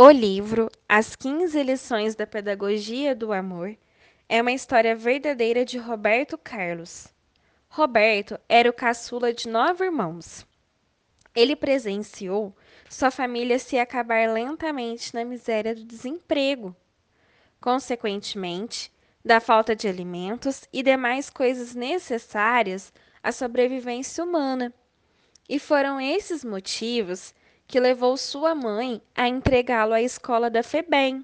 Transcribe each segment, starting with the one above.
O livro As 15 Lições da Pedagogia do Amor é uma história verdadeira de Roberto Carlos. Roberto era o caçula de nove irmãos. Ele presenciou sua família se acabar lentamente na miséria do desemprego. Consequentemente, da falta de alimentos e demais coisas necessárias à sobrevivência humana. E foram esses motivos que levou sua mãe a entregá-lo à escola da FEBEM,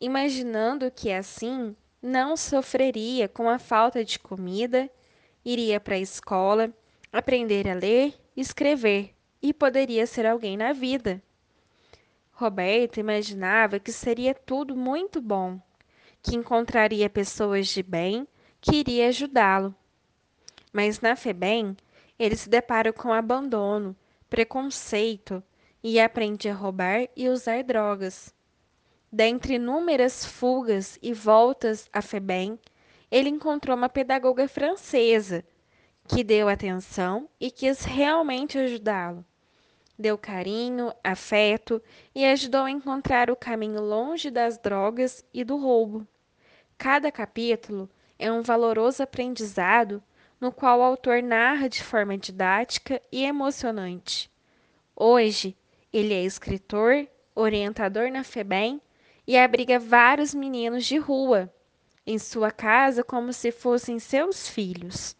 imaginando que assim não sofreria com a falta de comida, iria para a escola, aprender a ler escrever e poderia ser alguém na vida. Roberto imaginava que seria tudo muito bom, que encontraria pessoas de bem que iria ajudá-lo. Mas na FEBEM, ele se depara com abandono, preconceito e aprende a roubar e usar drogas. Dentre inúmeras fugas e voltas a Febem, ele encontrou uma pedagoga francesa que deu atenção e quis realmente ajudá-lo. Deu carinho, afeto e ajudou a encontrar o caminho longe das drogas e do roubo. Cada capítulo é um valoroso aprendizado no qual o autor narra de forma didática e emocionante. Hoje, ele é escritor, orientador na FEBEM e abriga vários meninos de rua em sua casa como se fossem seus filhos.